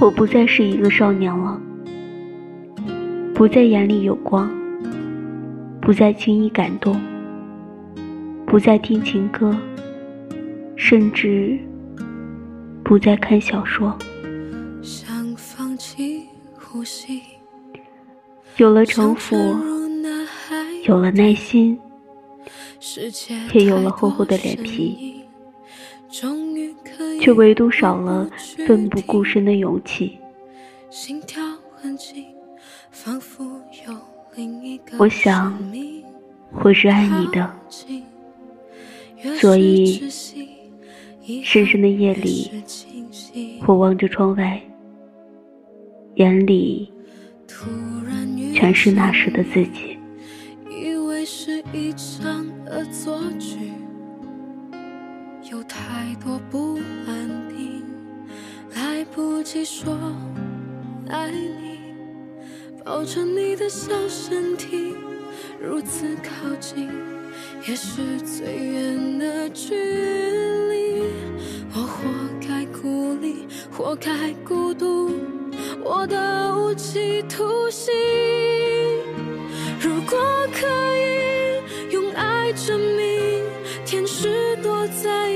我不再是一个少年了，不再眼里有光，不再轻易感动，不再听情歌，甚至不再看小说。有了城府，有了耐心，也有了厚厚的脸皮。却唯独少了奋不顾身的勇气。我想，我是爱你的，所以深深的夜里，我望着窗外，眼里全是那时的自己。有太多不细说爱你抱着你的小身体如此靠近也是最远的距离。我活该孤立活该孤独我的无期徒刑如果可以用爱证明天使躲在